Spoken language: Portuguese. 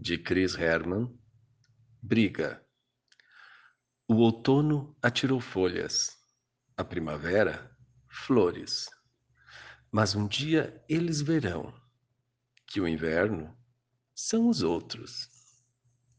de Chris Herman, Briga. O outono atirou folhas, a primavera, flores. Mas um dia eles verão que o inverno são os outros.